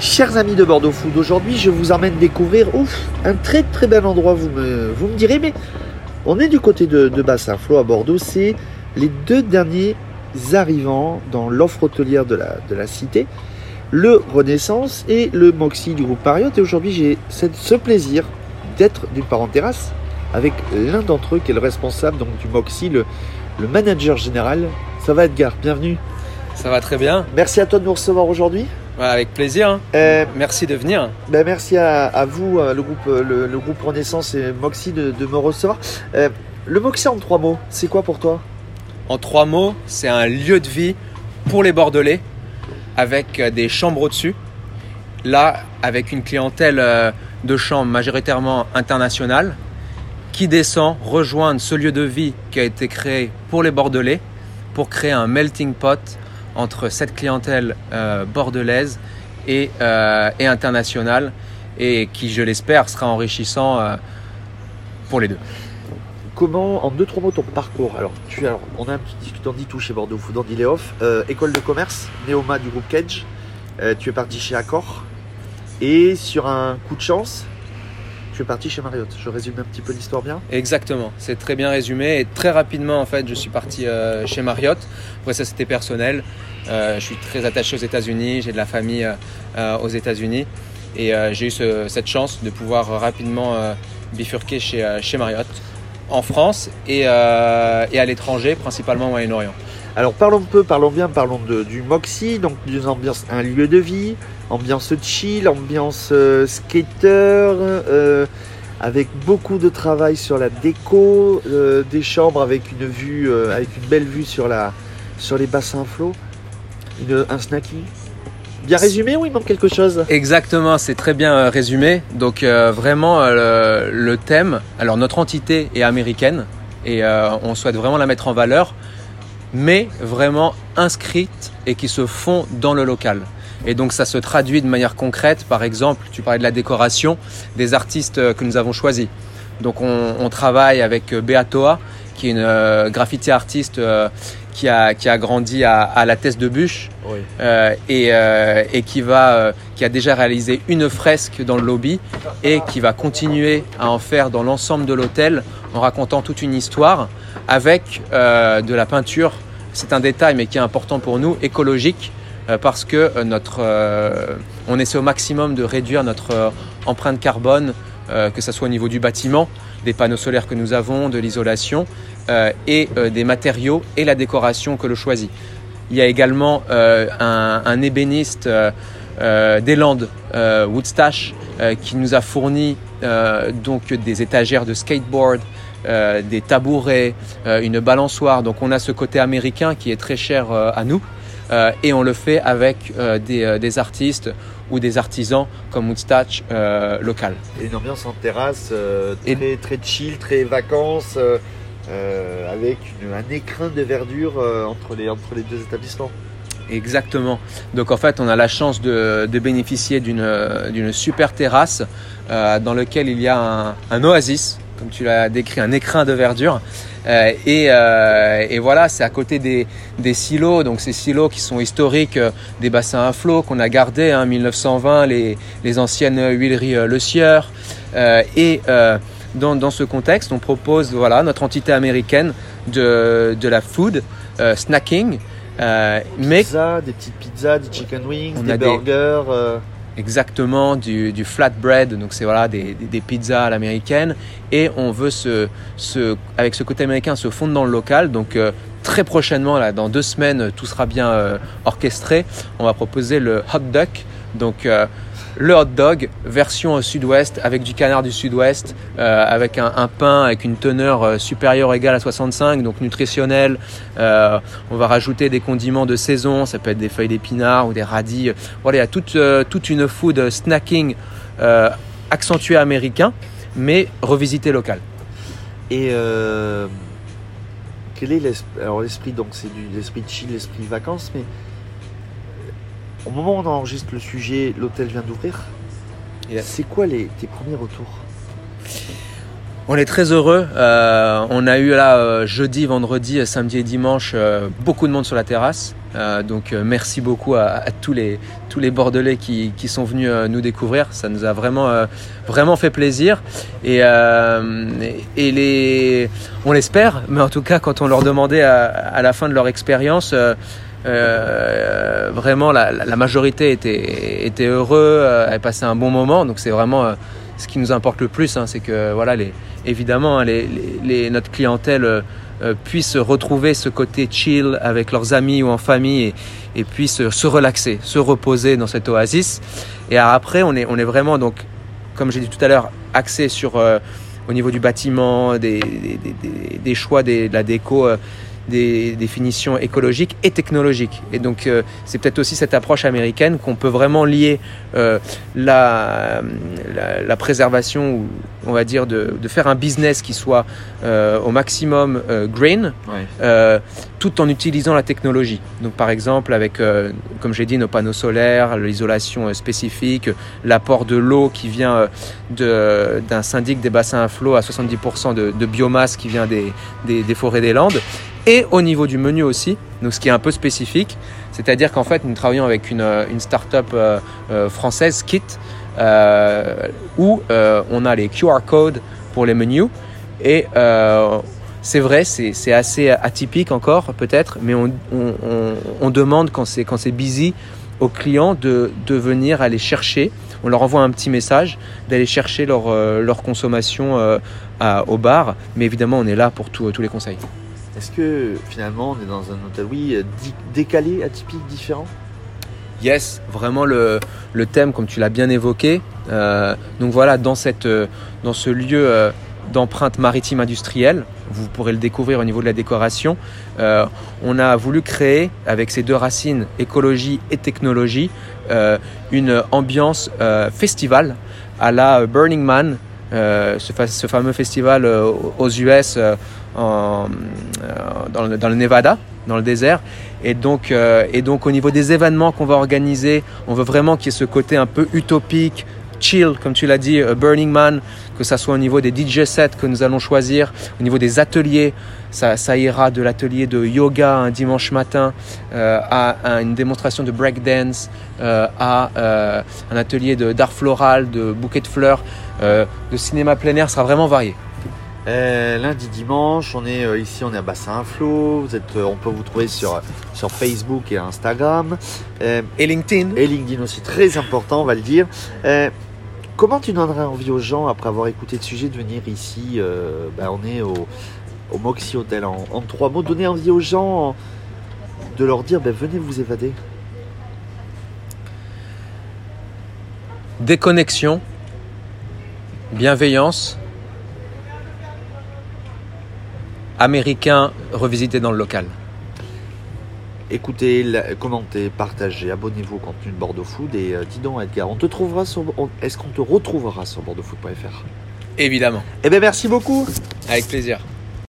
Chers amis de Bordeaux Food, aujourd'hui je vous emmène découvrir ouf, un très très bel endroit, vous me, vous me direz, mais on est du côté de, de Bassin-Flot à Bordeaux, c'est les deux derniers arrivants dans l'offre hôtelière de la, de la cité, le Renaissance et le Moxie du groupe Marriott. Et aujourd'hui j'ai ce plaisir d'être d'une part en terrasse avec l'un d'entre eux qui est le responsable donc, du Moxie, le, le manager général. Ça va Edgar, bienvenue. Ça va très bien, Merci à toi de nous recevoir aujourd'hui. Avec plaisir. hein. Euh, Merci de venir. Ben, merci à, à vous, euh, le groupe, euh, le, le groupe Renaissance et Moxie, de, de me recevoir. Euh, le Moxie en trois mots, c'est quoi pour toi? En trois mots, c'est un lieu de vie pour les Bordelais avec des chambres au-dessus. Là, avec une clientèle de chambres majoritairement internationale qui descend rejoindre ce lieu de vie qui a été créé pour les Bordelais pour créer un melting pot entre cette clientèle euh, bordelaise et, euh, et internationale et qui, je l'espère, sera enrichissant euh, pour les deux. Comment, en deux, trois mots, ton parcours? Alors, on a un petit discutant dit tout chez Bordeaux Food. Euh, école de commerce, Néoma du groupe Cage. Tu es parti chez Accor. Et sur un coup de chance, tu es parti chez Marriott. Je résume un petit peu l'histoire bien. Exactement, c'est très bien résumé et très rapidement en fait je suis parti euh, chez Marriott. Après ça c'était personnel. Euh, je suis très attaché aux États-Unis, j'ai de la famille euh, aux États-Unis et j'ai eu ce- cette chance de pouvoir rapidement bifurquer chez, Marriott en France et, et à l'étranger, principalement au Moyen-Orient. Alors parlons peu, parlons bien, parlons de, du Moxie, donc d'une ambiance, un lieu de vie, ambiance chill, ambiance euh, skater, euh, avec beaucoup de travail sur la déco, euh, des chambres avec une belle vue sur la, sur les bassins flots, un snacking. Bien résumé ou il manque quelque chose? Exactement, c'est très bien résumé. Donc vraiment le, thème, alors notre entité est américaine et on souhaite vraiment la mettre en valeur, mais vraiment inscrite et qui se fond dans le local. Et donc ça se traduit de manière concrète, par exemple, tu parlais de la décoration des artistes euh, que nous avons choisis. Donc on, on travaille avec euh, Beatoa, qui est une euh, graffiti artiste qui, a, qui a grandi à, à la Teste de Bûche Oui. euh, et, euh, et qui, va, euh, qui a déjà réalisé une fresque dans le lobby et qui va continuer à en faire dans l'ensemble de l'hôtel en racontant toute une histoire avec de la peinture. C'est un détail mais qui est important pour nous, écologique, parce que notre, on essaie au maximum de réduire notre empreinte carbone, que ce soit au niveau du bâtiment, des panneaux solaires que nous avons, de l'isolation euh, et euh, des matériaux et la décoration que l'on choisit. Il y a également euh, un, ébéniste des Landes, Woodstache, qui nous a fourni donc des étagères de skateboard, des tabourets, une balançoire. Donc on a ce côté américain qui est très cher à nous. Euh, et on le fait avec euh, des, euh, des artistes ou des artisans comme euh, local. Et une ambiance en terrasse Et- très, chill, très vacances, avec une- un écrin de verdure entre, les, entre les deux établissements. Exactement. Donc en fait, on a la chance de, de bénéficier d'une super terrasse euh, dans lequel il y a un, un oasis, comme tu l'as décrit, un écrin de verdure. Euh, et, euh, et voilà, c'est à côté des, des silos, donc ces silos qui sont historiques euh, des bassins à flot qu'on a gardés, hein, 1920, les, les anciennes huileries Le Sieur. Et dans, dans ce contexte, on propose voilà, notre entité américaine de, de la food, snacking, mais Pizza, des petites pizzas, des chicken wings, des- burgers. Exactement du, flatbread, donc c'est voilà des pizzas à l'américaine, et on veut se, se, avec ce côté américain se fondre dans le local. Donc euh, très prochainement, là, dans deux semaines, tout sera bien euh, orchestré. On va proposer le hot duck, donc euh, le hot dog version euh, sud-ouest avec du canard du sud-ouest, euh, avec un, pain avec une teneur euh, supérieure égale à 65, donc nutritionnel. Euh, on va rajouter des condiments de saison, ça peut être des feuilles d'épinards ou des radis. Voilà, il y a toute, toute une food snacking euh, accentué américain, mais revisité local. Et quel est l'esprit Alors l'esprit, donc c'est l'esprit chill, l'esprit vacances, mais au moment où on enregistre le sujet, l'hôtel vient d'ouvrir. C'est quoi les, tes premiers retours? On est très heureux. Euh, on a eu là euh, jeudi, vendredi, samedi et dimanche euh, beaucoup de monde sur la terrasse. donc merci beaucoup à, tous, les, tous les Bordelais qui, qui sont venus nous découvrir. Ça nous a vraiment, vraiment fait plaisir. Et, et les, on l'espère, mais en tout cas quand on leur demandait à, à la fin de leur expérience, vraiment la, la, majorité était, était heureux, avait passé un bon moment. Donc c'est vraiment ce qui nous importe le plus, hein, c'est que voilà, les, évidemment, hein, les, notre clientèle euh, euh, puisse retrouver ce côté chill avec leurs amis ou en famille et, et puisse se relaxer, se reposer dans cette oasis. Et après, on est, on est vraiment, donc, comme j'ai dit tout à l'heure, axé sur, euh, au niveau du bâtiment, des, des, choix de la déco des définitions écologiques et technologiques. Et donc euh, c'est peut-être aussi cette approche américaine qu'on peut vraiment lier euh, la, la, préservation, ou on va dire de, de, faire un business qui soit euh, au maximum green, tout en utilisant la technologie. Donc par exemple avec, comme j'ai dit, nos panneaux solaires, l'isolation spécifique, l'apport de l'eau qui vient d'un syndic des bassins à flot à 70% de, de, biomasse qui vient des, des, des forêts des Landes et au niveau du menu aussi, donc ce qui est un peu spécifique, c'est-à-dire qu'en fait nous travaillons avec une, une start-up euh, euh, française, Kit, euh, où on a les QR codes pour les menus et c'est vrai, c'est assez atypique encore peut-être, mais on, demande quand c'est busy aux clients de, de, venir aller chercher. On leur envoie un petit message d'aller chercher leur, leur consommation au bar, mais évidemment on est là pour tous les conseils. Est-ce que finalement on est dans un hôtel, oui, euh, décalé, atypique, différent? Yes, vraiment le, le, thème comme tu l'as bien évoqué. Euh, donc voilà, dans, cette, euh, dans ce lieu d'empreinte maritime industrielle, vous pourrez le découvrir au niveau de la décoration, on a voulu créer avec ces deux racines, écologie et technologie, une ambiance festival à la Burning Man, ce, ce, fameux festival aux US euh, dans, le, dans, le, Nevada, dans le désert. Et donc, euh, et donc au niveau des événements qu'on va organiser, on veut vraiment qu'il y ait ce côté un peu utopique, chill, comme tu l'as dit, Burning Man, que ça soit au niveau des DJ sets que nous allons choisir, au niveau des ateliers, ça, ça ira de l'atelier de yoga un dimanche matin euh, à, une démonstration de breakdance, euh, à euh, un atelier d'art floral, de bouquet de fleurs, de cinéma plein air, sera vraiment varié. Euh, lundi, dimanche, on est euh, ici, on est à Bassin Flow. Vous êtes, euh, on peut vous trouver sur, sur Facebook et Instagram. et LinkedIn. Et LinkedIn aussi, très important, on va le dire. Comment tu donnerais envie aux gens, après avoir écouté le sujet, de venir ici ben, On est au, au Moxie Hotel. En, en, trois mots, donner envie aux gens de leur dire ben, venez vous évader. Déconnexion, bienveillance américain revisité dans le local. Écoutez, commentez, partagez, abonnez-vous au contenu de Bordeaux Food et euh, dis donc Edgar, on te trouvera sur est-ce qu'on te retrouvera sur bordeauxfood.fr Évidemment. Eh bien merci beaucoup. Avec plaisir.